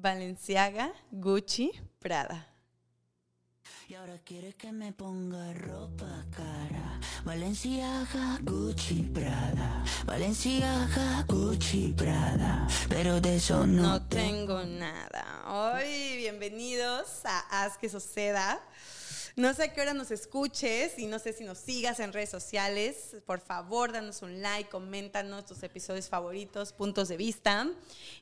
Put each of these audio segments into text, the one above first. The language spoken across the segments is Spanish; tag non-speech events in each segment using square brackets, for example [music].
Valenciaga, Gucci, Prada. Y ahora quiere que me ponga ropa cara. Valenciaga, Gucci, Prada. Valenciaga, Gucci, Prada. Pero de eso no, No tengo nada. Hoy, bienvenidos a Haz que suceda. No sé a qué hora nos escuches y no sé si nos sigas en redes sociales. Por favor, danos un like, coméntanos tus episodios favoritos, puntos de vista.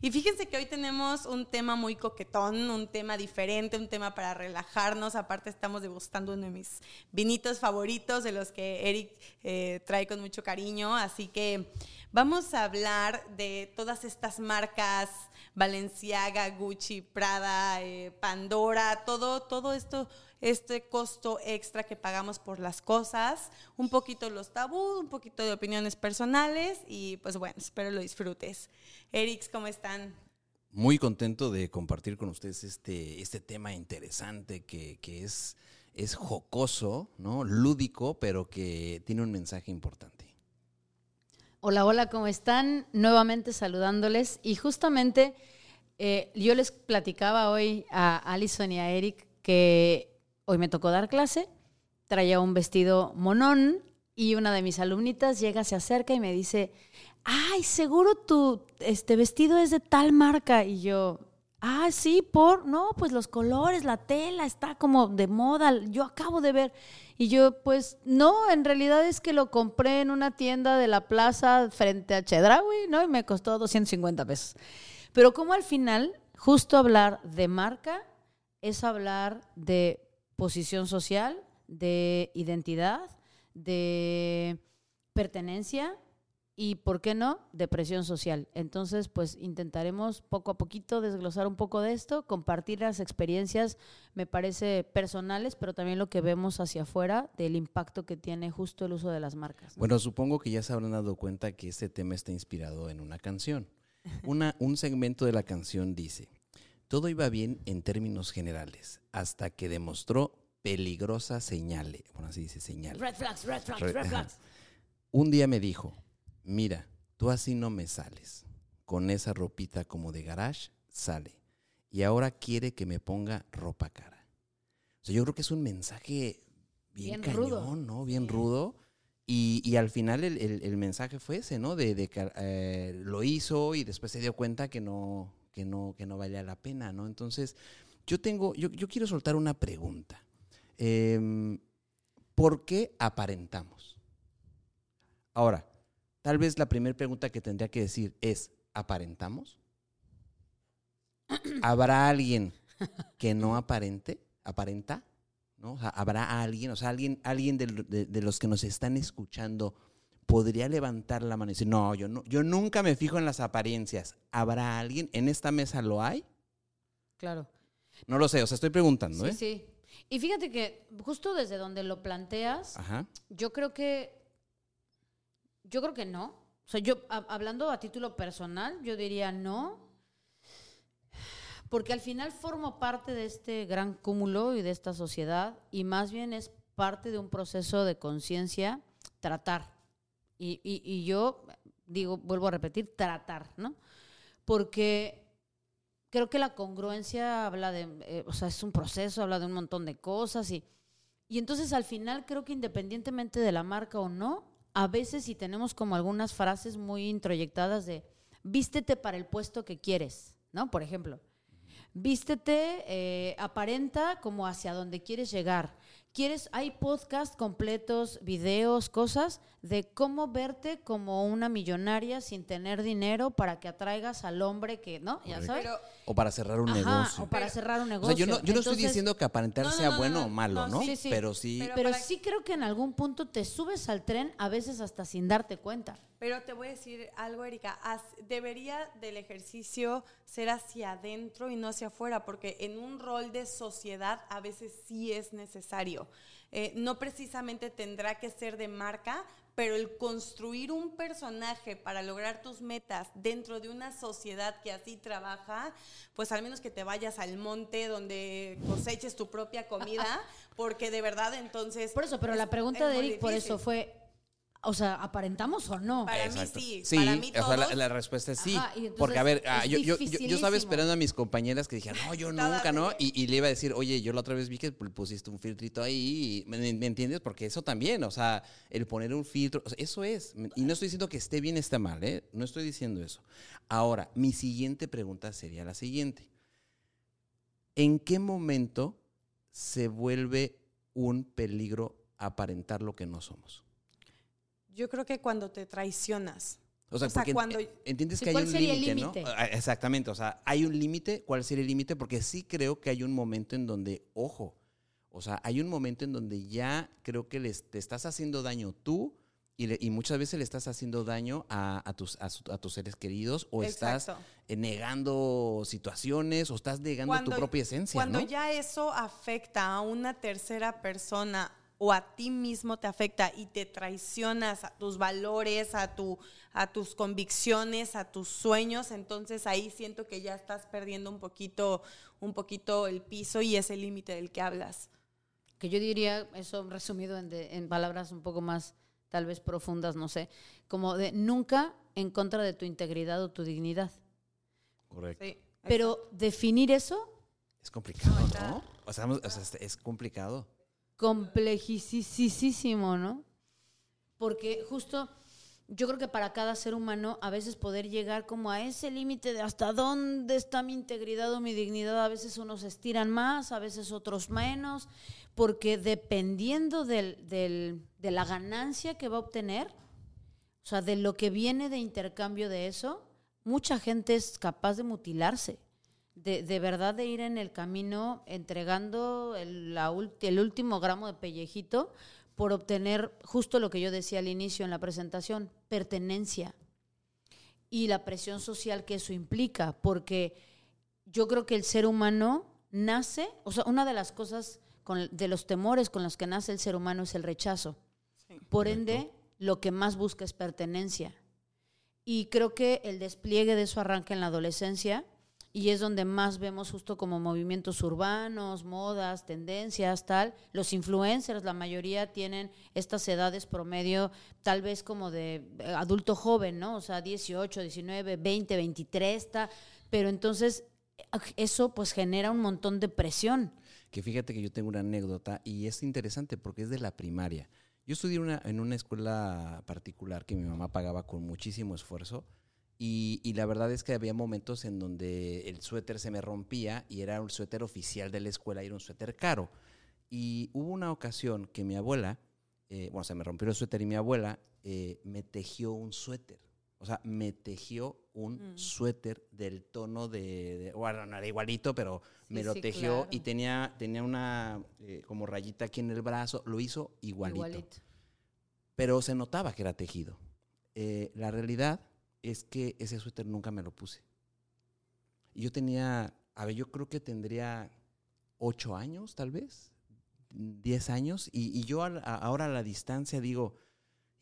Y fíjense que hoy tenemos un tema muy coquetón, un tema diferente, un tema para relajarnos. Aparte estamos degustando uno de mis vinitos favoritos, de los que Eric eh, trae con mucho cariño. Así que vamos a hablar de todas estas marcas, Balenciaga, Gucci, Prada, eh, Pandora, todo, todo esto este costo extra que pagamos por las cosas, un poquito los tabús, un poquito de opiniones personales y pues bueno, espero lo disfrutes. Erix, ¿cómo están? Muy contento de compartir con ustedes este, este tema interesante que, que es, es jocoso, ¿no? lúdico, pero que tiene un mensaje importante. Hola, hola, ¿cómo están? Nuevamente saludándoles y justamente eh, yo les platicaba hoy a Alison y a Eric que hoy me tocó dar clase, traía un vestido monón y una de mis alumnitas llega, se acerca y me dice, ay, seguro tu este vestido es de tal marca. Y yo, ah, sí, por, no, pues los colores, la tela, está como de moda, yo acabo de ver. Y yo, pues no, en realidad es que lo compré en una tienda de la plaza frente a Chedraui, ¿no? Y me costó 250 pesos. Pero como al final, justo hablar de marca es hablar de posición social, de identidad, de pertenencia y, ¿por qué no?, de presión social. Entonces, pues intentaremos poco a poquito desglosar un poco de esto, compartir las experiencias, me parece personales, pero también lo que vemos hacia afuera del impacto que tiene justo el uso de las marcas. ¿no? Bueno, supongo que ya se habrán dado cuenta que este tema está inspirado en una canción. Una, un segmento de la canción dice, todo iba bien en términos generales, hasta que demostró peligrosas señales. Bueno, así dice señal. Red flags, red flags, Re- red flags. Un día me dijo, mira, tú así no me sales. Con esa ropita como de garage, sale. Y ahora quiere que me ponga ropa cara. O sea, yo creo que es un mensaje bien, Bien rudo. cañón, ¿no? Bien rudo. Y, y al final el, el- el mensaje fue ese, ¿no? De, de que eh, lo hizo y después se dio cuenta que no, que no, que no valía la pena, ¿no? Entonces, yo tengo, yo, yo quiero soltar una pregunta. Em, ¿Por qué aparentamos? Ahora, tal vez la primera pregunta que tendría que decir es, ¿aparentamos? ¿Habrá alguien que no aparente? ¿Aparenta? ¿No? ¿Habrá alguien, o sea, alguien, alguien de, de- de los que nos están escuchando podría levantar la mano y decir, no, yo, no, yo nunca me fijo en las apariencias. ¿Habrá alguien? ¿En esta mesa lo hay? Claro. No lo sé, o sea, estoy preguntando, Sí, ¿eh? sí. Y fíjate que justo desde donde lo planteas, Ajá. yo creo que yo creo que no. O sea, yo a- hablando a título personal, yo diría no. Porque al final formo parte de este gran cúmulo y de esta sociedad y más bien es parte de un proceso de conciencia tratar. Y, y- y yo digo, vuelvo a repetir, tratar, ¿no? Porque creo que la congruencia habla de, eh, o sea, es un proceso, habla de un montón de cosas y, y entonces al final creo que independientemente de la marca o no, a veces si tenemos como algunas frases muy introyectadas de vístete para el puesto que quieres, ¿no? Por ejemplo, vístete, eh, aparenta como hacia donde quieres llegar. ¿Quieres? Hay podcasts completos, videos, cosas de cómo verte como una millonaria sin tener dinero para que atraigas al hombre que, ¿no? Ya sabes. Pero O para cerrar un Ajá, negocio. o para cerrar un O negocio. sea, yo no, yo no estoy diciendo que aparentar No, no, sea no, bueno no, o malo, no, ¿no? sí, sí. Pero sí. Pero- Pero sí creo que en algún punto te subes al tren, a veces hasta sin darte cuenta. Pero te voy a decir algo, Erika. Debería del ejercicio ser hacia adentro y no hacia afuera, porque en un rol de sociedad a veces sí es necesario. Eh, no precisamente tendrá que ser de marca, pero el construir un personaje para lograr tus metas dentro de una sociedad que así trabaja, pues al menos que te vayas al monte donde coseches tu propia comida, [laughs] porque de verdad entonces... Por eso, pero es- la pregunta es de Eric por eso fue, o sea, ¿aparentamos o no? Para Exacto. mí sí, Sí, para mí o sea, la, todos. la respuesta es sí. Ajá, y entonces porque, a ver, ah, es yo, yo, yo- yo estaba esperando a mis compañeras que dijeran, no, yo nunca, ¿no? Y, y le iba a decir, oye, yo la otra vez vi que pu- pusiste un filtrito ahí, y- ¿me, me entiendes? Porque eso también, o sea, el poner un filtro, o sea, eso es. Y no estoy diciendo que esté bien, esté mal, ¿eh? No estoy diciendo eso. Ahora, mi siguiente pregunta sería la siguiente. ¿En qué momento se vuelve un peligro aparentar lo que no somos? Yo creo que cuando te traicionas. O sea, O sea, porque cuando- entiendes que hay ¿cuál un límite, ¿no? Ah, Exactamente, o sea, hay un límite, ¿cuál sería el límite? Porque sí creo que hay un momento en donde, ojo, o sea, hay un momento en donde ya creo que les, te estás haciendo daño tú y, le- y muchas veces le estás haciendo daño a, a tus, a, tus seres queridos o estás Exacto. eh, negando situaciones o estás negando tu propia esencia, Cuando ¿no? ya eso afecta a una tercera persona o a ti mismo te afecta y te traicionas a tus valores, a, tu, a tus convicciones, a tus sueños, entonces ahí siento que ya estás perdiendo un poquito, un poquito el piso y ese límite del que hablas. Que yo diría, eso resumido en, de- en palabras un poco más tal vez profundas, no sé, como de nunca en contra de tu integridad o tu dignidad. Correcto. Sí, Pero definir eso, Es complicado, ¿no? O sea, o sea, es- es complicado. Complejísimo, ¿no? Porque justo yo creo que para cada ser humano a veces poder llegar como a ese límite de hasta dónde está mi integridad o mi dignidad, a veces unos estiran más, a veces otros menos, porque dependiendo del, del- de la ganancia que va a obtener, o sea, de lo que viene de intercambio de eso, mucha gente es capaz de mutilarse. De, de verdad de ir en el camino entregando el, la ul- el último gramo de pellejito por obtener justo lo que yo decía al inicio en la presentación, pertenencia y la presión social que eso implica, porque yo creo que el ser humano nace, o sea, una de las cosas, con, de los temores con los que nace el ser humano es el rechazo. Sí. Por ende, lo que más busca es pertenencia. Y creo que el despliegue de eso arranca en la adolescencia y es donde más vemos justo como movimientos urbanos, modas, tendencias, tal. Los influencers, la mayoría tienen estas edades promedio, tal vez como de eh, adulto joven, ¿no? O sea, 18, 19, 20, 23, tal. Pero entonces eh, eso pues genera un montón de presión. Que fíjate que yo tengo una anécdota y es interesante porque es de la primaria. Yo estudié una- en una escuela particular que mi mamá pagaba con muchísimo esfuerzo y, y la verdad es que había momentos en donde el suéter se me rompía y era un suéter oficial de la escuela y era un suéter caro. Y hubo una ocasión que mi abuela, eh, bueno, se me rompió el suéter y mi abuela eh, me tejió un suéter. O sea, me tejió un Mm. suéter del tono de, de- bueno, no era igualito, pero me Sí, lo sí, tejió claro. y tenía, tenía una eh, como rayita aquí en el brazo, lo hizo igualito. Pero se notaba que era tejido. Eh, la realidad es que ese suéter nunca me lo puse. Y yo tenía, a ver, yo creo que tendría ocho años, tal vez, diez años, y, y yo a la- a- ahora a la distancia digo,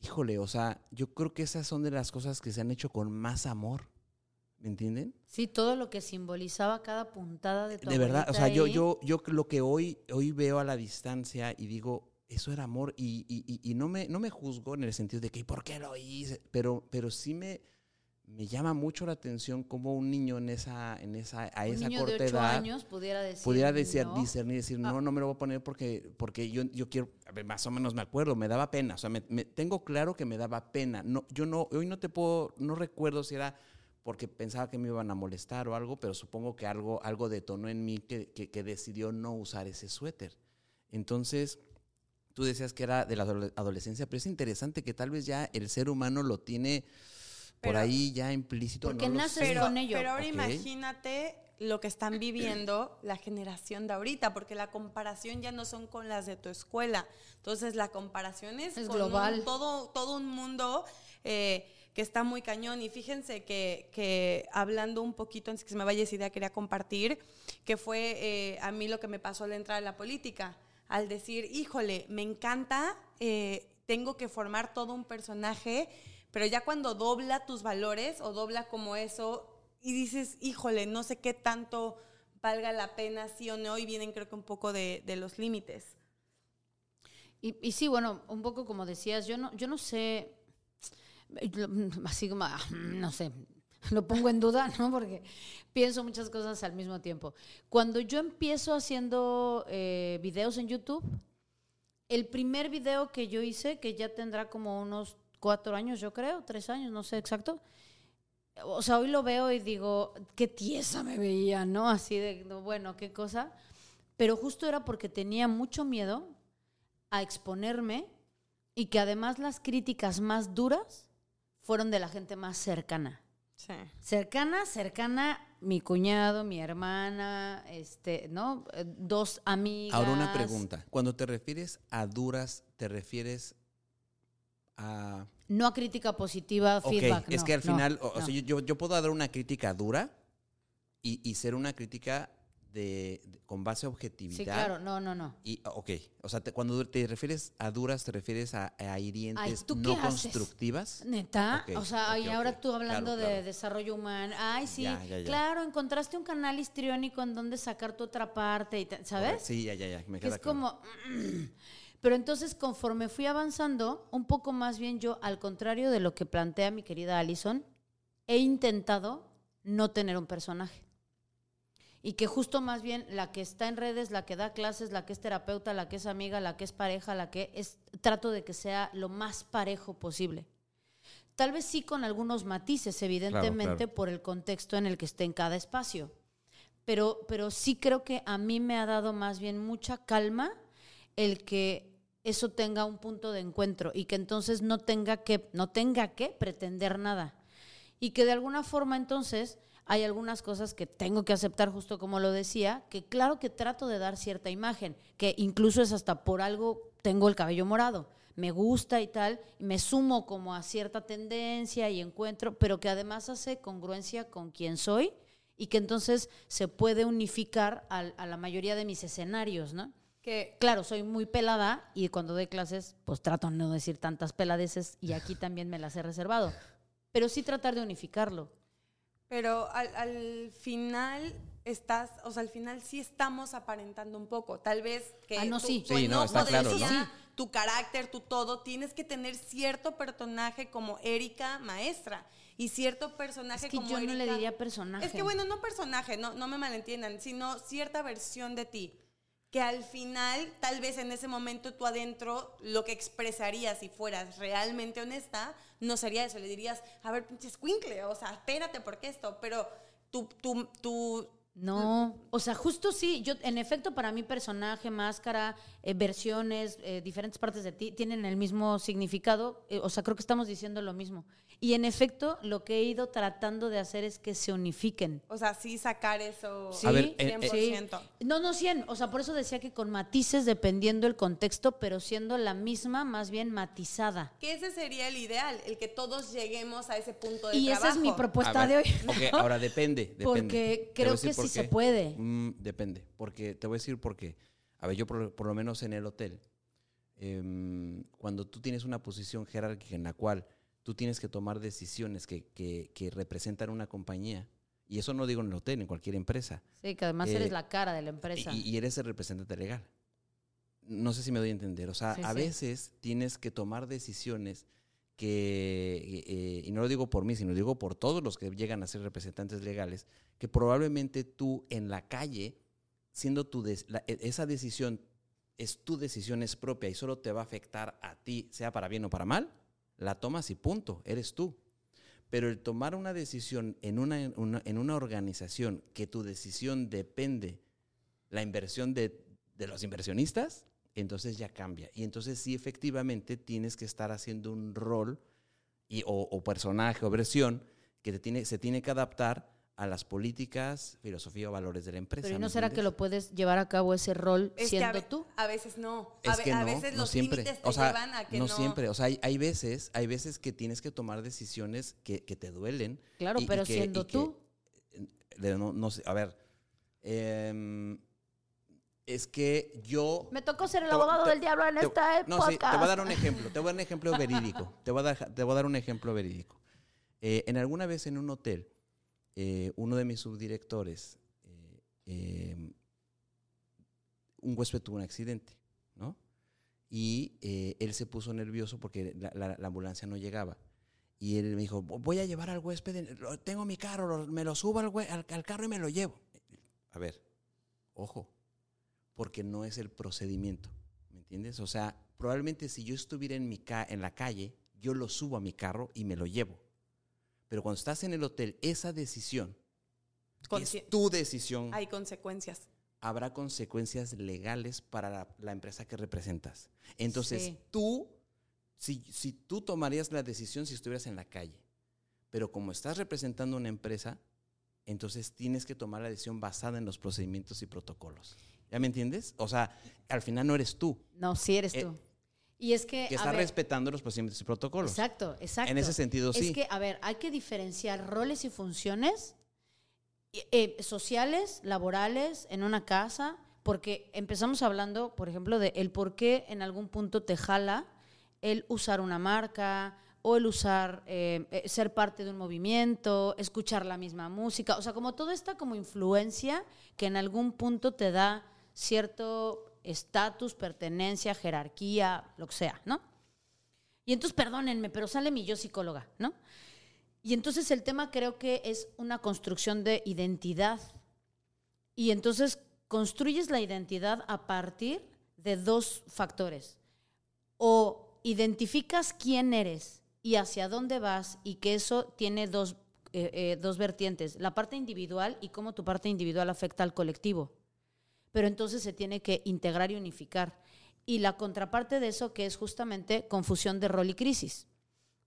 híjole, o sea, yo creo que esas son de las cosas que se han hecho con más amor, ¿me entienden? Sí, todo lo que simbolizaba cada puntada de tu De verdad, o sea, yo, yo, yo lo que hoy, hoy veo a la distancia y digo, eso era amor y, y- y- y no, me, no me juzgo en el sentido de que, ¿y por qué lo hice? Pero, pero sí me, me llama mucho la atención cómo un niño en esa, en esa, a un esa niño corta de 8 edad años pudiera decir pudiera decir, no. discernir, decir, no, no me lo voy a poner porque, porque yo, yo quiero, a ver, más o menos me acuerdo, me daba pena, o sea, me, me- tengo claro que me daba pena. No, yo no, hoy no te puedo, no recuerdo si era porque pensaba que me iban a molestar o algo, pero supongo que algo, algo detonó en mí que, que- que decidió no usar ese suéter. Entonces, tú decías que era de la adole- adolescencia, pero es interesante que tal vez ya el ser humano lo tiene por Pero- ahí ya implícito. Porque no lo naces pero, con ello. pero ahora imagínate lo que están viviendo la generación de ahorita, porque la comparación ya no son con las de tu escuela. Entonces la comparación es, Es con un- global. todo, todo un mundo eh, que está muy cañón. Y fíjense que, que hablando un poquito, antes que se me vaya esa idea, quería compartir, que fue eh, a mí lo que me pasó al entrar a la política. Al decir, híjole, me encanta, eh, tengo que formar todo un personaje, pero ya cuando dobla tus valores o dobla como eso y dices, híjole, no sé qué tanto valga la pena, sí o no, y vienen creo que un poco de, de los límites. Y, y sí, bueno, un poco como decías, yo no, yo no sé, así como, ah, no sé, lo pongo en duda, ¿no? Porque pienso muchas cosas al mismo tiempo. Cuando yo empiezo haciendo eh, videos en YouTube, el primer video que yo hice, que ya tendrá como unos cuatro años, yo creo, tres años, no sé exacto. O sea, hoy lo veo y digo, qué tiesa me veía, ¿no? Así de, no, bueno, qué cosa. Pero justo era porque tenía mucho miedo a exponerme y que además las críticas más duras fueron de la gente más cercana. Sí. Cercana, cercana, mi cuñado, mi hermana, este, ¿no? Dos amigas. Ahora una pregunta. Cuando te refieres a duras, ¿te refieres a... No a crítica positiva, Ok, feedback. es no, que al no, final, o, o no. sea, yo- yo, puedo dar una crítica dura y, y ser una crítica de, de- con base a objetividad. Sí, claro, no, no, no. Y, ok, o sea, te- cuando te refieres a duras, te refieres a, a hirientes ¿tú no haces? constructivas. Neta, o sea, y ok, ahora tú hablando Claro, de claro. desarrollo humano, ay, sí, Ya, ya, ya. claro, encontraste un canal histriónico en donde sacar tu otra parte, y te- ¿sabes? Sí, ya, ya, ya. Me que queda es claro. como... [clears throat] Pero entonces, conforme fui avanzando, un poco más bien yo, al contrario de lo que plantea mi querida Allison, he intentado no tener un personaje. Y que justo más bien la que está en redes, la que da clases, la que es terapeuta, la que es amiga, la que es pareja, la que es... Trato de que sea lo más parejo posible. Tal vez sí con algunos matices, evidentemente, claro. por el contexto en el que esté en cada espacio. Pero, pero sí creo que a mí me ha dado más bien mucha calma el que eso tenga un punto de encuentro y que entonces no tenga que, no tenga que pretender nada. Y que de alguna forma entonces hay algunas cosas que tengo que aceptar, justo como lo decía, que claro que trato de dar cierta imagen, que incluso es hasta por algo tengo el cabello morado, me gusta y tal, me sumo como a cierta tendencia y encuentro, pero que además hace congruencia con quien soy y que entonces se puede unificar a la mayoría de mis escenarios, ¿no? Que Claro, soy muy pelada y cuando doy clases, pues trato de no decir tantas peladeces y aquí [laughs] también me las he reservado. Pero sí tratar de unificarlo. Pero al, al final estás, o sea, al final sí estamos aparentando un poco. Tal vez que Ah, no, tu, sí. tu Sí, no, enojo está claro, ¿no? tu carácter, tu todo, tienes que tener cierto personaje como Erika maestra y cierto personaje Es que como yo no le diría personaje. Es que bueno, no personaje, no, no me malentiendan, sino cierta versión de ti. Que al final, tal vez en ese momento tú adentro, lo que expresarías si fueras realmente honesta, no sería eso. Le dirías, a ver, pinche o sea, espérate, ¿por qué esto? Pero tú, tú, tú, No, o sea, justo sí, yo en efecto para mí personaje, máscara, eh, versiones, eh, diferentes partes de ti tienen el mismo significado, eh, o sea, creo que estamos diciendo lo mismo. Y en efecto, lo que he ido tratando de hacer es que se unifiquen. o sea, sí sacar eso Sí, A ver, eh, 100%. No, no 100, o sea, por eso decía que con matices dependiendo el contexto, pero siendo la misma, más bien matizada. Que ese sería el ideal, el que todos lleguemos a ese punto de Y trabajo. esa es mi propuesta de hoy. Ahora depende. depende. Porque creo que sí se puede. Mm, depende, porque te voy a decir por qué. A ver, yo por, por lo menos en el hotel, em, cuando tú tienes una posición jerárquica en la cual tú tienes que tomar decisiones que, que- que representan una compañía, y eso no digo en el hotel, en cualquier empresa, Sí, que además Eh, eres la cara de la empresa. y, y eres el representante legal. No sé si me doy a entender. O sea, Sí, a sí. veces tienes que tomar decisiones que, eh, y no lo digo por mí, sino lo digo por todos los que llegan a ser representantes legales, que probablemente tú en la calle, siendo tu la- e- esa decisión es tu decisión, es propia y solo te va a afectar a ti, sea para bien o para mal, la tomas y punto, eres tú. Pero el tomar una decisión en una, en una, organización que tu decisión depende la inversión de, de los inversionistas, entonces ya cambia. Y entonces sí, efectivamente, tienes que estar haciendo un rol y, o, personaje o versión que se tiene que adaptar a las políticas, filosofía o valores de la empresa. Pero ¿y ¿me no será que lo puedes llevar a cabo ese rol Es que a, siendo tú? a veces no. Es a, que a no, veces no los siempre. límites te O sea, llevan a que no, no. siempre. O sea, hay, hay veces, hay veces que tienes que tomar decisiones que, que te duelen. Claro, y- y pero que- siendo que- tú. de- no, no sé, a ver. em, es que yo. Me tocó ser el Te abogado te- del diablo en te- este no, podcast. sí, te voy a dar un ejemplo. Te voy a dar un ejemplo [laughs] verídico. Te voy a dar, te voy a dar un ejemplo verídico. Eh, en alguna vez en un hotel, eh, uno de mis subdirectores, eh, eh, un huésped tuvo un accidente, ¿no? y eh, él se puso nervioso porque la, la- la ambulancia no llegaba. Y él me dijo, voy a llevar al huésped, tengo mi carro, me lo subo al, al- carro y me lo llevo. A ver, ojo, porque no es el procedimiento, ¿me entiendes? O sea, probablemente si yo estuviera en, mi en la calle, yo lo subo a mi carro y me lo llevo. Pero cuando estás en el hotel, esa decisión Consci- es tu decisión. Hay consecuencias. Habrá consecuencias legales para la, la empresa que representas. Entonces, Sí. tú, si, si tú tomarías la decisión si estuvieras en la calle, pero como estás representando una empresa, entonces tienes que tomar la decisión basada en los procedimientos y protocolos. ¿Ya me entiendes? O sea, al final no eres tú, No, sí eres Eh, tú. Y es que. que está ver, respetando los procedimientos y protocolos. Exacto, exacto. En ese sentido, sí. Es que, a ver, hay que diferenciar roles y funciones eh, sociales, laborales, en una casa, porque empezamos hablando, por ejemplo, de el por qué en algún punto te jala el usar una marca o el usar, eh, eh, ser parte de un movimiento, escuchar la misma música, o sea, como toda esta como influencia que en algún punto te da cierto estatus, pertenencia, jerarquía, lo que sea, ¿no? Y entonces, perdónenme, pero sale mi yo psicóloga, ¿no? Y entonces el tema creo que es una construcción de identidad. Y entonces construyes la identidad a partir de dos factores. O identificas quién eres y hacia dónde vas y que eso tiene dos, eh, eh, dos vertientes. La parte individual y cómo tu parte individual afecta al colectivo. Pero entonces se tiene que integrar y unificar. Y la contraparte de eso que es justamente confusión de rol y crisis.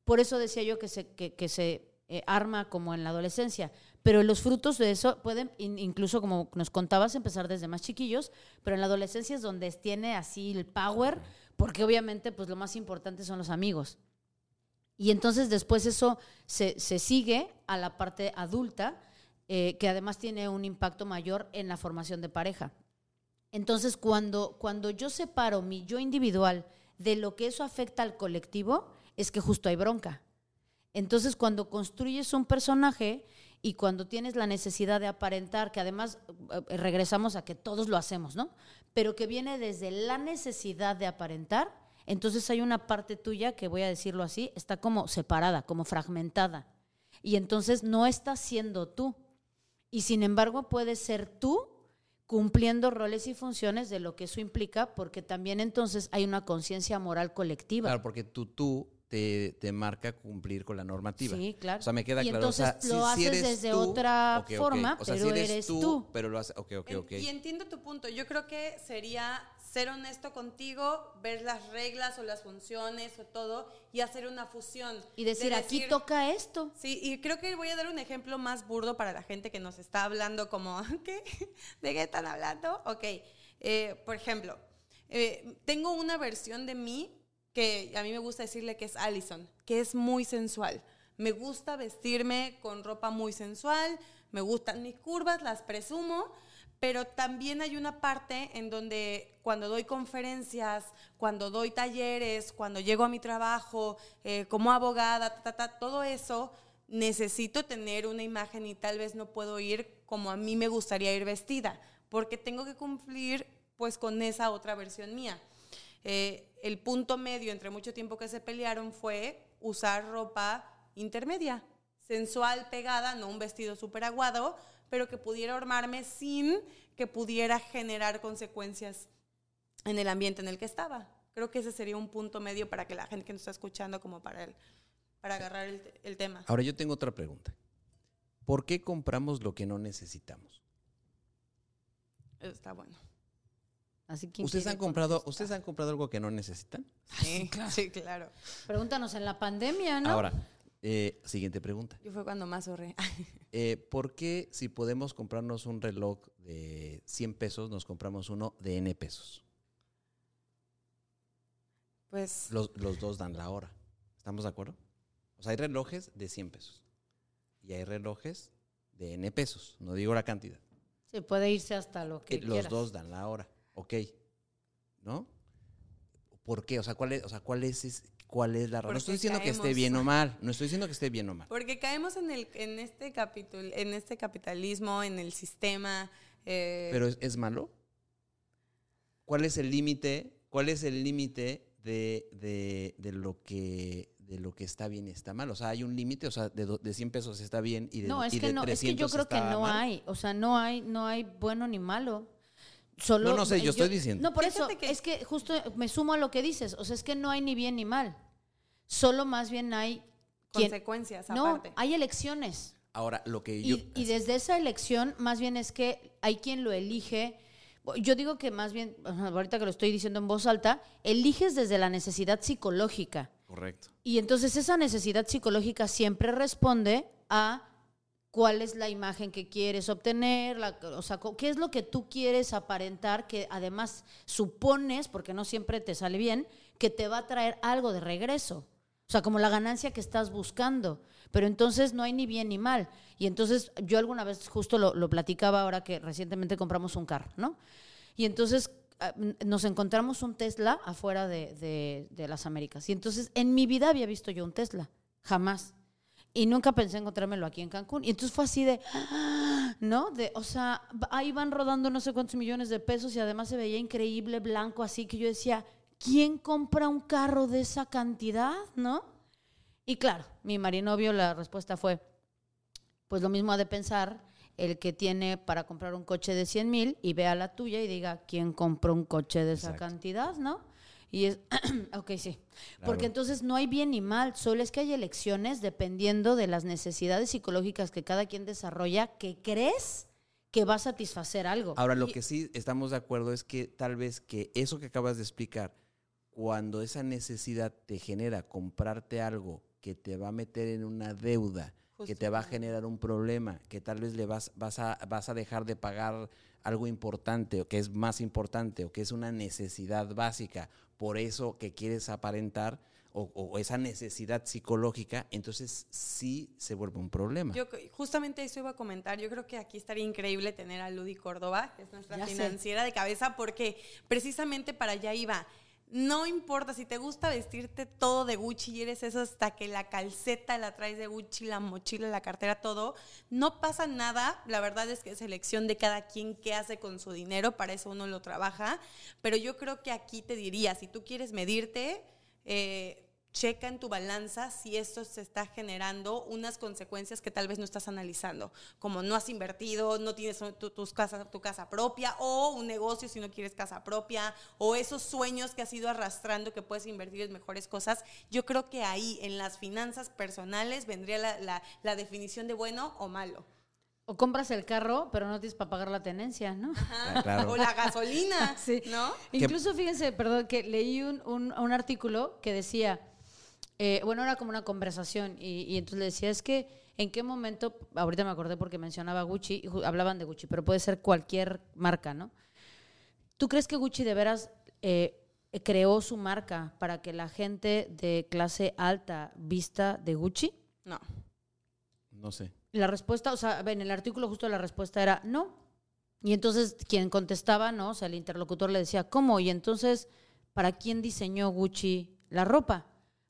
Por eso decía yo que se, que, se eh, arma como en la adolescencia. Pero los frutos de eso pueden, in- incluso como nos contabas, empezar desde más chiquillos, pero en la adolescencia es donde tiene así el power, porque obviamente pues lo más importante son los amigos. Y entonces después eso se, se sigue a la parte adulta, eh, que además tiene un impacto mayor en la formación de pareja. Entonces, cuando, cuando yo separo mi yo individual de lo que eso afecta al colectivo, es que justo hay bronca. Entonces, cuando construyes un personaje y cuando tienes la necesidad de aparentar, que además eh, regresamos a que todos lo hacemos, ¿no? Pero que viene desde la necesidad de aparentar, entonces hay una parte tuya que voy a decirlo así, está como separada, como fragmentada. Y entonces no estás siendo tú. Y sin embargo, puedes ser tú cumpliendo roles y funciones de lo que eso implica, porque también entonces hay una conciencia moral colectiva. Claro, porque tú, tú te, te marca cumplir con la normativa. Sí, claro. O sea, me queda Y claro. o sea, entonces lo si- si haces eres desde tú, otra forma, O sea, si pero eres tú. Pero lo haces, ok, ok, En- ok. Y entiendo tu punto. Yo creo que sería ser honesto contigo, ver las reglas o las funciones o todo y hacer una fusión. Y decir, De aquí toca esto. Sí, y creo que voy a dar un ejemplo más burdo para la gente que nos está hablando como, [laughs] ¿qué? ¿De qué están hablando? Ok, eh, por ejemplo, eh, tengo una versión de mí que a mí me gusta decirle que es Allison, que es muy sensual. Me gusta vestirme con ropa muy sensual, me gustan mis curvas, las presumo, pero también hay una parte en donde cuando doy conferencias, cuando doy talleres, cuando llego a mi trabajo eh, como abogada, ta, ta, todo eso, necesito tener una imagen y tal vez no puedo ir como a mí me gustaría ir vestida, porque tengo que cumplir pues con esa otra versión mía. Eh, el punto medio entre mucho tiempo que se pelearon fue usar ropa intermedia, sensual, pegada, no un vestido súper aguado, pero que pudiera armarme sin que pudiera generar consecuencias en el ambiente en el que estaba. Creo que ese sería un punto medio para que la gente que nos está escuchando, como para, el, para agarrar el, el tema. Ahora yo tengo otra pregunta. ¿Por qué compramos lo que no necesitamos? Está bueno. Así que ¿Ustedes han comprado, contestar? ¿ustedes han comprado algo que no necesitan? Sí, claro. [laughs] Sí, claro. Pregúntanos en la pandemia, ¿no? Ahora, eh, siguiente pregunta. Yo fue cuando más ahorré. [laughs] Eh, ¿Por qué si podemos comprarnos un reloj de 100 pesos, nos compramos uno de N pesos? Pues Los, los dos dan la hora. ¿Estamos de acuerdo? O sea, hay relojes de 100 pesos y hay relojes de N pesos. No digo la cantidad. Se puede irse hasta lo que Eh, los dos dan la hora. Ok. ¿No? ¿Por qué? O sea, ¿cuál es, o sea, cuál es, es- cuál es la razón? No estoy diciendo que esté bien o mal. No estoy diciendo que esté bien o mal. Porque caemos en, el, en, este capitul, en este capitalismo, en el sistema. eh, Pero ¿es, es malo? ¿Cuál es el límite ¿cuál es el límite de, de, de lo que de lo que está bien y está mal? O sea, hay un límite, o sea, de, do- de 100 pesos está bien y de, No, es y que no, es que yo 300 creo que no mal. hay, o sea, no hay, no hay bueno ni malo. Solo, No, no sé, yo estoy diciendo. No, por eso, Fíjate que- es que justo me sumo a lo que dices, o sea, es que no hay ni bien ni mal. Solo más bien hay quien- Consecuencias No, aparte. hay elecciones. Ahora, lo que yo... Y, y desde esa elección, más bien es que hay quien lo elige. Yo digo que más bien, ahorita que lo estoy diciendo en voz alta, eliges desde la necesidad psicológica. Correcto. Y entonces esa necesidad psicológica siempre responde a cuál es la imagen que quieres obtener, la- o sea, qué es lo que tú quieres aparentar, que además supones, porque no siempre te sale bien, que te va a traer algo de regreso. O sea, como la ganancia que estás buscando. Pero entonces no hay ni bien ni mal. Y entonces yo alguna vez justo lo, platicaba ahora que recientemente compramos un carro, ¿no? Y entonces ah, nos encontramos un Tesla afuera de, las Américas. Y entonces en mi vida había visto yo un Tesla. Jamás. Y nunca pensé encontrármelo aquí en Cancún. Y entonces fue así de. [gasps] ¿no? De, o sea, ahí van rodando no sé cuántos millones de pesos y además se veía increíble, blanco, así que yo decía, ¿quién compra un carro de esa cantidad, no? Y claro, mi marinovio, la respuesta fue, pues lo mismo ha de pensar el que tiene para comprar un coche de 100 mil y vea la tuya y diga, ¿quién compró un coche de esa cantidad, no? Y es, [clears throat] ok, sí. Porque entonces no hay bien ni mal, solo es que hay elecciones dependiendo de las necesidades psicológicas que cada quien desarrolla que crees que va a satisfacer algo. Ahora, lo que sí estamos de acuerdo es que tal vez que eso que acabas de explicar, cuando esa necesidad te genera comprarte algo que te va a meter en una deuda, que te va a generar un problema, que tal vez le vas, vas, a, vas a dejar de pagar algo importante o que es más importante o que es una necesidad básica, por eso que quieres aparentar o, o esa necesidad psicológica, entonces sí se vuelve un problema. Yo justamente eso iba a comentar. Yo creo que aquí estaría increíble tener a Ludy Córdoba, que es nuestra Ya sé. financiera de cabeza, porque precisamente para allá iba. No importa si te gusta vestirte todo de Gucci y eres eso hasta que la calceta la traes de Gucci, la mochila, la cartera, todo. No pasa nada. La verdad es que es elección de cada quien qué hace con su dinero. Para eso uno lo trabaja. Pero yo creo que aquí te diría, si tú quieres medirte, eh, checa en tu balanza si esto se está generando unas consecuencias que tal vez no estás analizando, como no has invertido, no tienes tu, tus casa, tu casa propia, o un negocio si no quieres casa propia, o esos sueños que has ido arrastrando que puedes invertir en mejores cosas. Yo creo que ahí, en las finanzas personales, vendría la, la- la definición de bueno o malo. O compras el carro, pero no tienes para pagar la tenencia, ¿no? Ah, claro. O la gasolina, [laughs] Sí. ¿no? Incluso fíjense, perdón, que leí un, un- un artículo que decía, eh, bueno, era como una conversación y, y entonces le decía, es que en qué momento, ahorita me acordé porque mencionaba Gucci, y hablaban de Gucci, pero puede ser cualquier marca, ¿no? ¿Tú crees que Gucci de veras eh, creó su marca para que la gente de clase alta vista de Gucci? No. No sé. La respuesta, o sea, en el artículo justo la respuesta era no. Y entonces quien contestaba, ¿no? O sea, el interlocutor le decía, ¿cómo? Y entonces, ¿para quién diseñó Gucci la ropa?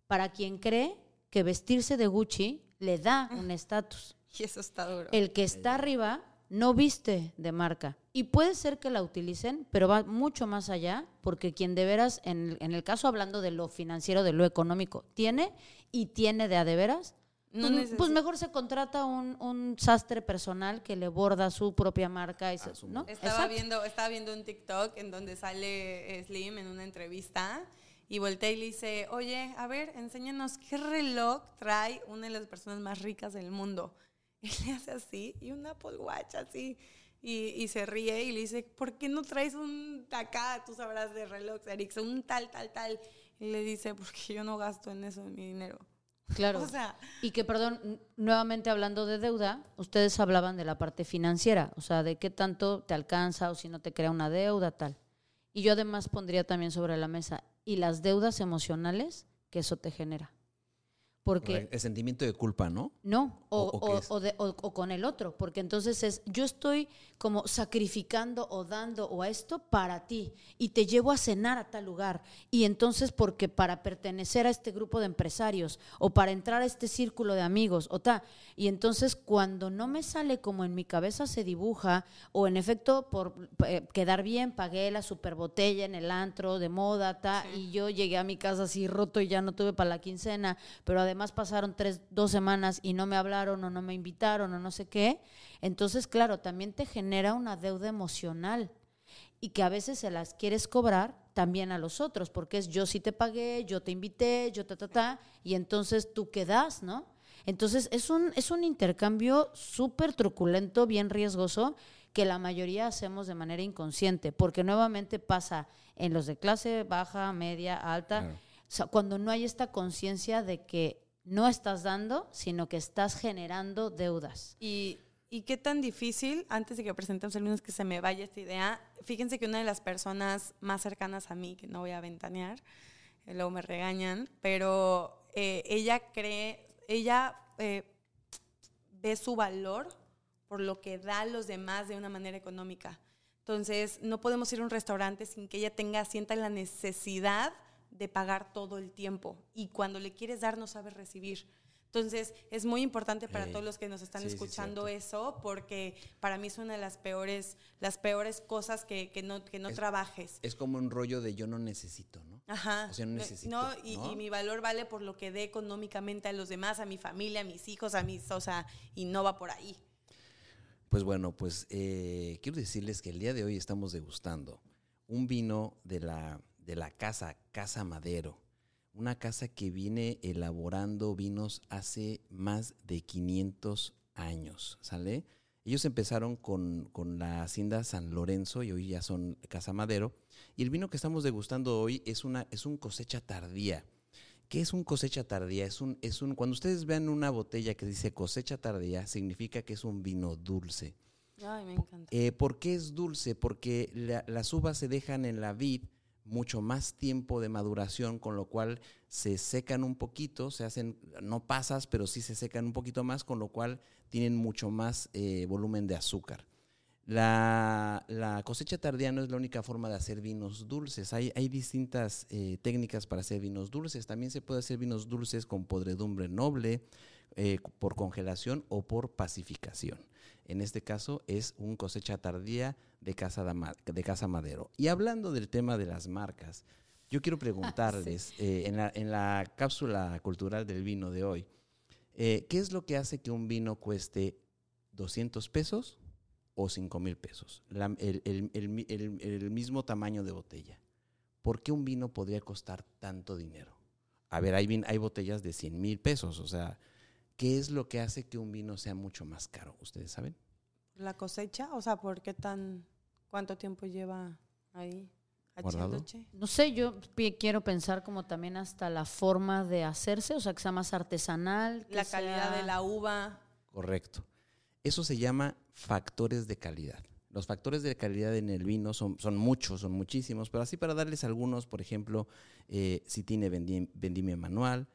Para quien cree que vestirse de Gucci le da un estatus. [laughs] Y eso está duro. El que está arriba no viste de marca. Y puede ser que la utilicen, pero va mucho más allá, porque quien de veras, en, en el caso hablando de lo financiero, de lo económico, tiene y tiene de a de veras, No pues, pues mejor se contrata un, un sastre personal que le borda su propia marca. Y se- ¿no? Estaba Exacto. viendo, estaba viendo un TikTok en donde sale Slim en una entrevista y voltea y le dice, oye, a ver, enséñanos qué reloj trae una de las personas más ricas del mundo. [laughs] Y le hace así, y un Apple Watch así. Y, y se ríe y le dice, ¿por qué no traes un acá, tú sabrás de reloj, Ericsson, un tal, tal, tal? Y le dice, porque yo no gasto en eso mi dinero. [laughs] Claro. O sea, Y que, perdón, nuevamente hablando de deuda, ustedes hablaban de la parte financiera, o sea, de qué tanto te alcanza o si no te crea una deuda, tal. Y yo además pondría también sobre la mesa, y las deudas emocionales que eso te genera. Porque El sentimiento de culpa, ¿no? no, o, ¿O- o de- o- o con el otro, porque entonces es, yo estoy como sacrificando o dando o a esto para ti y te llevo a cenar a tal lugar. Y entonces porque para pertenecer a este grupo de empresarios o para entrar a este círculo de amigos o ta, y entonces cuando no me sale como en mi cabeza se dibuja o en efecto por eh, quedar bien pagué la super botella en el antro de moda ta, y yo llegué a mi casa así roto y ya no tuve para la quincena, pero además pasaron tres, dos semanas y no me hablaron o no me invitaron o no sé qué, entonces claro, también te genera una deuda emocional y que a veces se las quieres cobrar también a los otros, porque es yo sí te pagué, yo te invité, yo ta, ta, ta, y entonces tú quedas, ¿no? Entonces es un, es un intercambio súper truculento, bien riesgoso, que la mayoría hacemos de manera inconsciente, porque nuevamente pasa en los de clase baja, media, alta, Claro. o sea, cuando no hay esta conciencia de que no estás dando, sino que estás generando deudas. Y, y qué tan difícil, antes de que presentemos el lunes que se me vaya esta idea, fíjense que una de las personas más cercanas a mí, que no voy a ventanear, eh, luego me regañan, pero eh, ella cree, ella eh, ve su valor por lo que da a los demás de una manera económica. Entonces, no podemos ir a un restaurante sin que ella tenga, sienta la necesidad de pagar todo el tiempo. Y cuando le quieres dar, no sabes recibir. Entonces, es muy importante para todos los que nos están Sí, escuchando eso, porque para mí es una de las peores, las peores cosas que, que no, que no Es- trabajes. Es como un rollo de yo no necesito, ¿no? Ajá. O sea, no necesito, No, y, ¿no? y mi valor vale por lo que dé económicamente a los demás, a mi familia, a mis hijos, a mis, o sea, y no va por ahí. Pues bueno, pues eh, quiero decirles que el día de hoy estamos degustando un vino de la, de la casa, Casa Madero. Una casa que viene elaborando vinos hace más de 500 años, ¿sale? Ellos empezaron con, con la hacienda San Lorenzo y hoy ya son Casa Madero. Y el vino que estamos degustando hoy es, una, es un cosecha tardía. ¿Qué es un cosecha tardía? Es un, es un, cuando ustedes vean una botella que dice cosecha tardía, significa que es un vino dulce. Ay, me encanta. Eh, ¿Por qué es dulce? Porque la- las uvas se dejan en la vid mucho más tiempo de maduración, con lo cual se secan un poquito, se hacen, no pasas, pero sí se secan un poquito más, con lo cual tienen mucho más eh, volumen de azúcar. La, la cosecha tardía no es la única forma de hacer vinos dulces. Hay, hay distintas eh, técnicas para hacer vinos dulces. También se puede hacer vinos dulces con podredumbre noble, eh, por congelación o por pacificación. En este caso es un cosecha tardía de Casa, de Casa Madero. Y hablando del tema de las marcas, yo quiero preguntarles, [laughs] eh, en, la, en la cápsula cultural del vino de hoy, eh, ¿qué es lo que hace que un vino cueste 200 pesos o 5 mil pesos? La- el, el- el mi- el- el mismo tamaño de botella. ¿Por qué un vino podría costar tanto dinero? A ver, hay, hay botellas de 100 mil pesos, o sea, ¿qué es lo que hace que un vino sea mucho más caro? ¿Ustedes saben? La cosecha, o sea, ¿por qué tan, cuánto tiempo lleva ahí? No sé, yo quiero pensar como también hasta la forma de hacerse, o sea, que sea más artesanal. que La calidad sea- de la uva. Correcto. Eso se llama factores de calidad. Los factores de calidad en el vino son, son muchos, son muchísimos, pero así para darles algunos, por ejemplo, eh, si tiene vendi- vendimia manual,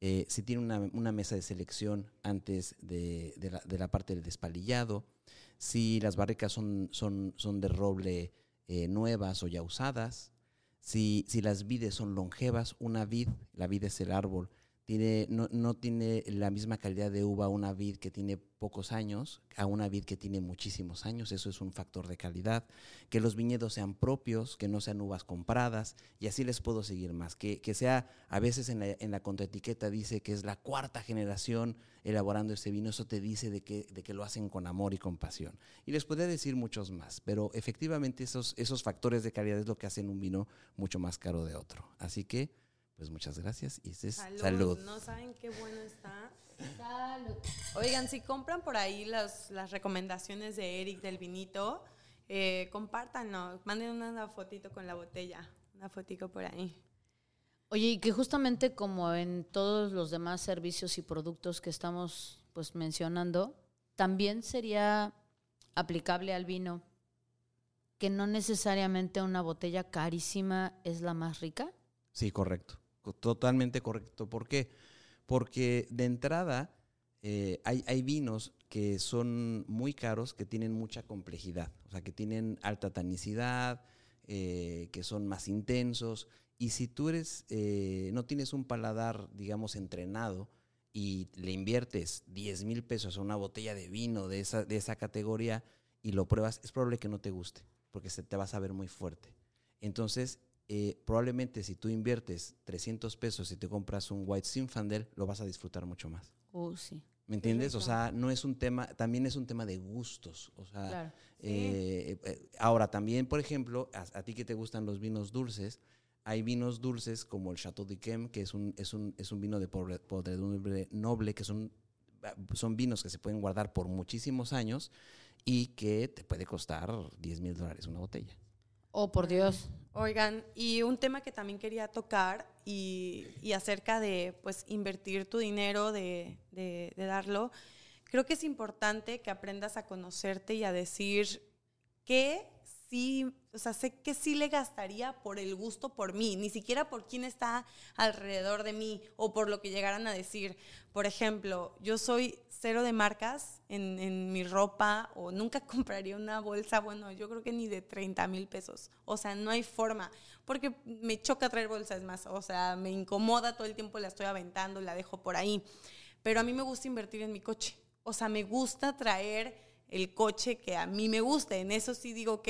eh, si tiene una, una mesa de selección antes de, de la, parte del despalillado, si las barricas son, son, son de roble eh, nuevas o ya usadas, si, si las vides son longevas, una vid, la vid es el árbol, tiene, no, no tiene la misma calidad de uva una vid que tiene pocos años a una vid que tiene muchísimos años. Eso es un factor de calidad. Que los viñedos sean propios, que no sean uvas compradas, y así les puedo seguir más. Que, que sea, a veces en la, en la dice que es la cuarta generación elaborando ese vino. Eso te dice de que, de lo hacen con amor y con pasión. Y les podría decir muchos más, pero efectivamente esos, esos factores de calidad es lo que hacen un vino mucho más caro de otro. Así que, pues muchas gracias y este es Salud. salud. No saben qué bueno está. Oigan, si compran por ahí las, las recomendaciones de Eric del vinito, eh, compártanlo. Manden una, una fotito con la botella. Una fotico por ahí. Oye, y que justamente como en todos los demás servicios y productos que estamos pues mencionando, también sería aplicable al vino que no necesariamente una botella carísima es la más rica. Sí, correcto. Totalmente correcto. ¿Por qué? Porque de entrada eh, hay, hay vinos que son muy caros, que tienen mucha complejidad, o sea, que tienen alta tanicidad, eh, que son más intensos. Y si tú eres, eh, no tienes un paladar, digamos, entrenado y le inviertes 10 mil pesos a una botella de vino de esa, de esa categoría y lo pruebas, es probable que no te guste, porque se te va a saber muy fuerte. Entonces, eh, probablemente si tú inviertes 300 pesos y te compras un White Zinfandel, lo vas a disfrutar mucho más. Uh, sí. ¿Me entiendes? O sea, no es un tema, también es un tema de gustos. O sea, Claro. eh, eh, ahora también, por ejemplo, a, a ti que te gustan los vinos dulces, hay vinos dulces como el Chateau d'Yquem, que es un, es un, es un vino de podredumbre noble, que son, son vinos que se pueden guardar por muchísimos años y que te puede costar 10 mil dólares una botella. Oh, por Dios. Oigan, y un tema que también quería tocar y, acerca de pues invertir tu dinero, de, de- darlo, creo que es importante que aprendas a conocerte y a decir que sí, o sea, sé que sí le gastaría por el gusto por mí, ni siquiera por quién está alrededor de mí o por lo que llegaran a decir. Por ejemplo, yo soy cero de marcas en, en mi ropa o nunca [laughs] compraría una bolsa, bueno, yo creo que ni de 30 mil pesos. O sea, no hay forma, porque me choca traer bolsas más, o sea, me incomoda todo el tiempo, la estoy aventando, la dejo por ahí. Pero a mí me gusta invertir en mi coche. O sea, me gusta traer el coche que a mí me gusta. En eso sí digo, ok,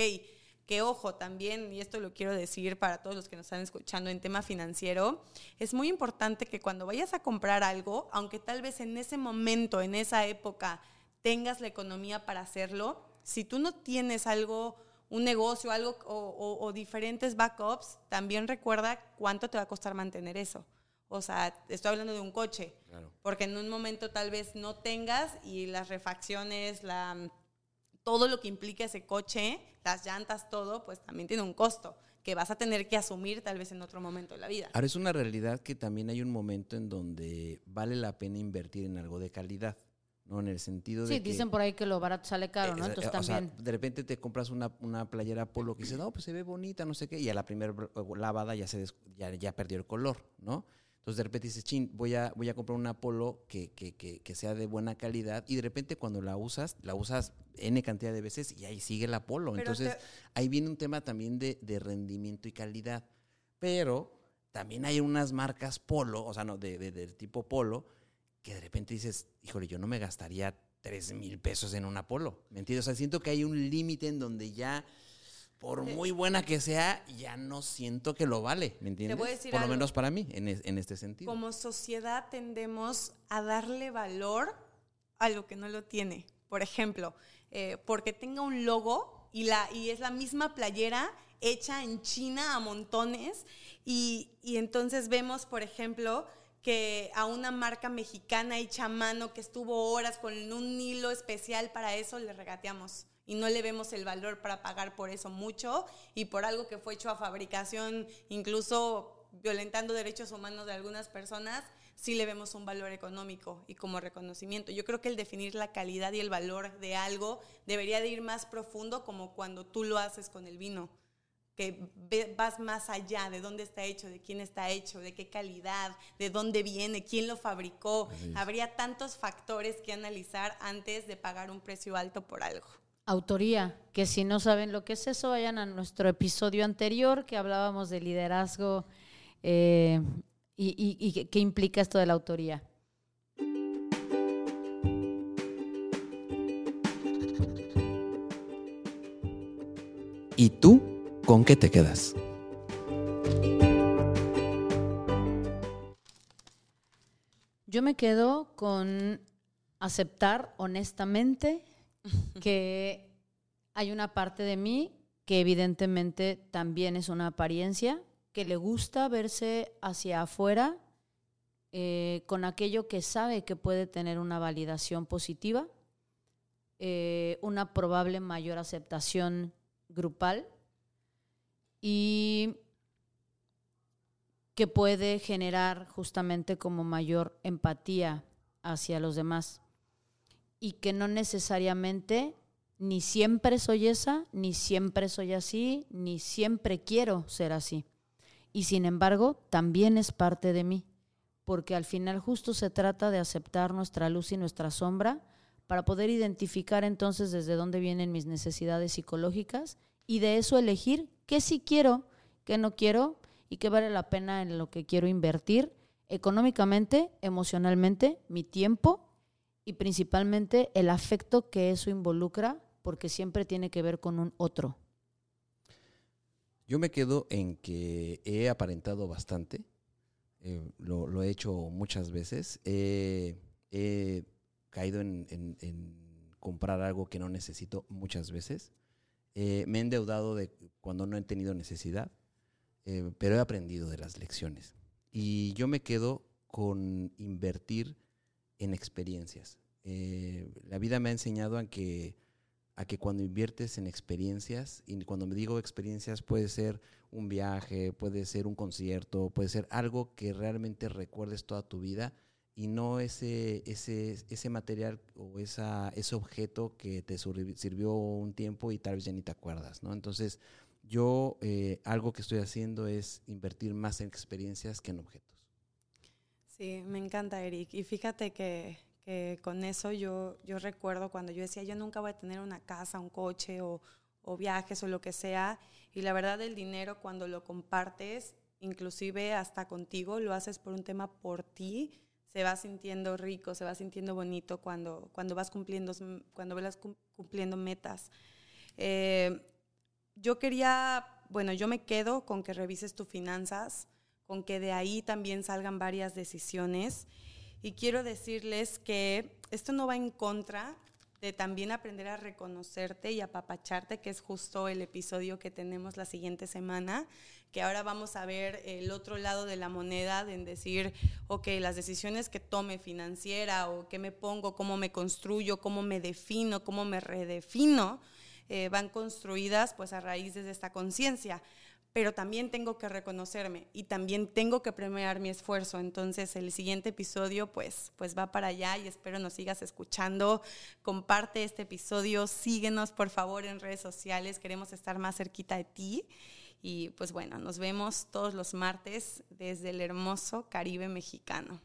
que ojo también, y esto lo quiero decir para todos los que nos están escuchando en tema financiero, es muy importante que cuando vayas a comprar algo, aunque tal vez en ese momento, en esa época, tengas la economía para hacerlo, si tú no tienes algo, un negocio, algo o, o- o diferentes backups, también recuerda cuánto te va a costar mantener eso. O sea, estoy hablando de un coche, Claro. porque en un momento tal vez no tengas y las refacciones, la, todo lo que implica ese coche, las llantas, todo, pues también tiene un costo que vas a tener que asumir tal vez en otro momento de la vida. Ahora es una realidad que también hay un momento en donde vale la pena invertir en algo de calidad, ¿no? En el sentido de Sí, que... dicen por ahí que lo barato sale caro, ¿no? Eh, Entonces o sea, también. de repente te compras una, una playera polo que dices, no, pues se ve bonita, no sé qué, y a la primera lavada ya se des- ya, ya perdió el color, ¿no? Entonces de repente dices, chin, voy a, voy a comprar una polo que, que, que, que sea de buena calidad, y de repente cuando la usas, la usas N cantidad de veces y ahí sigue la polo. Pero Entonces te- ahí viene un tema también de, de rendimiento y calidad. Pero también hay unas marcas polo, o sea, no, de, de- del tipo polo, que de repente dices, híjole, yo no me gastaría 3 mil pesos en una polo. ¿Me entiendes? O sea, siento que hay un límite en donde ya, por muy buena que sea, ya no siento que lo vale. ¿Me entiendes? voy a decir por lo algo. menos para mí, en, es- en este sentido. Como sociedad tendemos a darle valor a lo que no lo tiene. Por ejemplo, eh, porque tenga un logo y, la, y es la misma playera hecha en China a montones y, y entonces vemos, por ejemplo, que a una marca mexicana hecha a mano que estuvo horas con un hilo especial para eso le regateamos y no le vemos el valor para pagar por eso mucho y por algo que fue hecho a fabricación, incluso violentando derechos humanos de algunas personas, sí le vemos un valor económico y como reconocimiento. Yo creo que el definir la calidad y el valor de algo debería de ir más profundo como cuando tú lo haces con el vino que vas más allá de dónde está hecho, de quién está hecho, de qué calidad, de dónde viene, quién lo fabricó. Habría tantos factores que analizar antes de pagar un precio alto por algo. Autoría, que si no saben lo que es eso, vayan a nuestro episodio anterior que hablábamos de liderazgo eh, y, y- y qué- qué implica esto de la autoría. ¿Y tú con qué te quedas? Yo me quedo con aceptar honestamente que hay una parte de mí que evidentemente también es una apariencia, que le gusta verse hacia afuera eh, con aquello que sabe que puede tener una validación positiva, eh, una probable mayor aceptación grupal y que puede generar justamente como mayor empatía hacia los demás y que no necesariamente ni siempre soy esa, ni siempre soy así, ni siempre quiero ser así. Y sin embargo, también es parte de mí, porque al final justo se trata de aceptar nuestra luz y nuestra sombra para poder identificar entonces desde dónde vienen mis necesidades psicológicas y de eso elegir qué sí quiero, qué no quiero y qué vale la pena en lo que quiero invertir económicamente, emocionalmente, mi tiempo y principalmente el afecto que eso involucra, porque siempre tiene que ver con un otro. Yo me quedo en que he aparentado bastante, eh, lo, he hecho muchas veces, he caído en, comprar algo que no necesito muchas veces, eh, me he endeudado de cuando no he tenido necesidad, eh, pero he aprendido de las lecciones. Y yo me quedo con invertir en experiencias. Eh, la vida me ha enseñado a que, a que cuando inviertes en experiencias, y cuando me digo experiencias puede ser un viaje, puede ser un concierto, puede ser algo que realmente recuerdes toda tu vida y no ese, ese, ese material o esa, ese objeto que te sirvió un tiempo y tal vez ya ni te acuerdas, ¿no? Entonces, yo eh, algo que estoy haciendo es invertir más en experiencias que en objetos. Sí, me encanta, Eric. Y fíjate que, que con eso yo, yo recuerdo cuando yo decía, yo nunca voy a tener una casa, un coche o, viajes o lo que sea. Y la verdad, el dinero cuando lo compartes, inclusive hasta contigo, lo haces por un tema por ti, se va sintiendo rico, se va sintiendo bonito cuando, cuando vas cumpliendo, cuando vas cumpliendo metas. Eh, yo quería, bueno, yo me quedo con que revises tus finanzas, con que de ahí también salgan varias decisiones. Y quiero decirles que esto no va en contra de también aprender a reconocerte y apapacharte, que es justo el episodio que tenemos la siguiente semana, que ahora vamos a ver el otro lado de la moneda, en decir, ok, las decisiones que tome financiera o qué me pongo, cómo me construyo, cómo me defino, cómo me redefino, eh, van construidas pues a raíz de esta conciencia pero también tengo que reconocerme y también tengo que premiar mi esfuerzo. Entonces el siguiente episodio pues, pues va para allá y espero nos sigas escuchando. Comparte este episodio, síguenos por favor en redes sociales, queremos estar más cerquita de ti. Y pues bueno, nos vemos todos los martes desde el hermoso Caribe mexicano.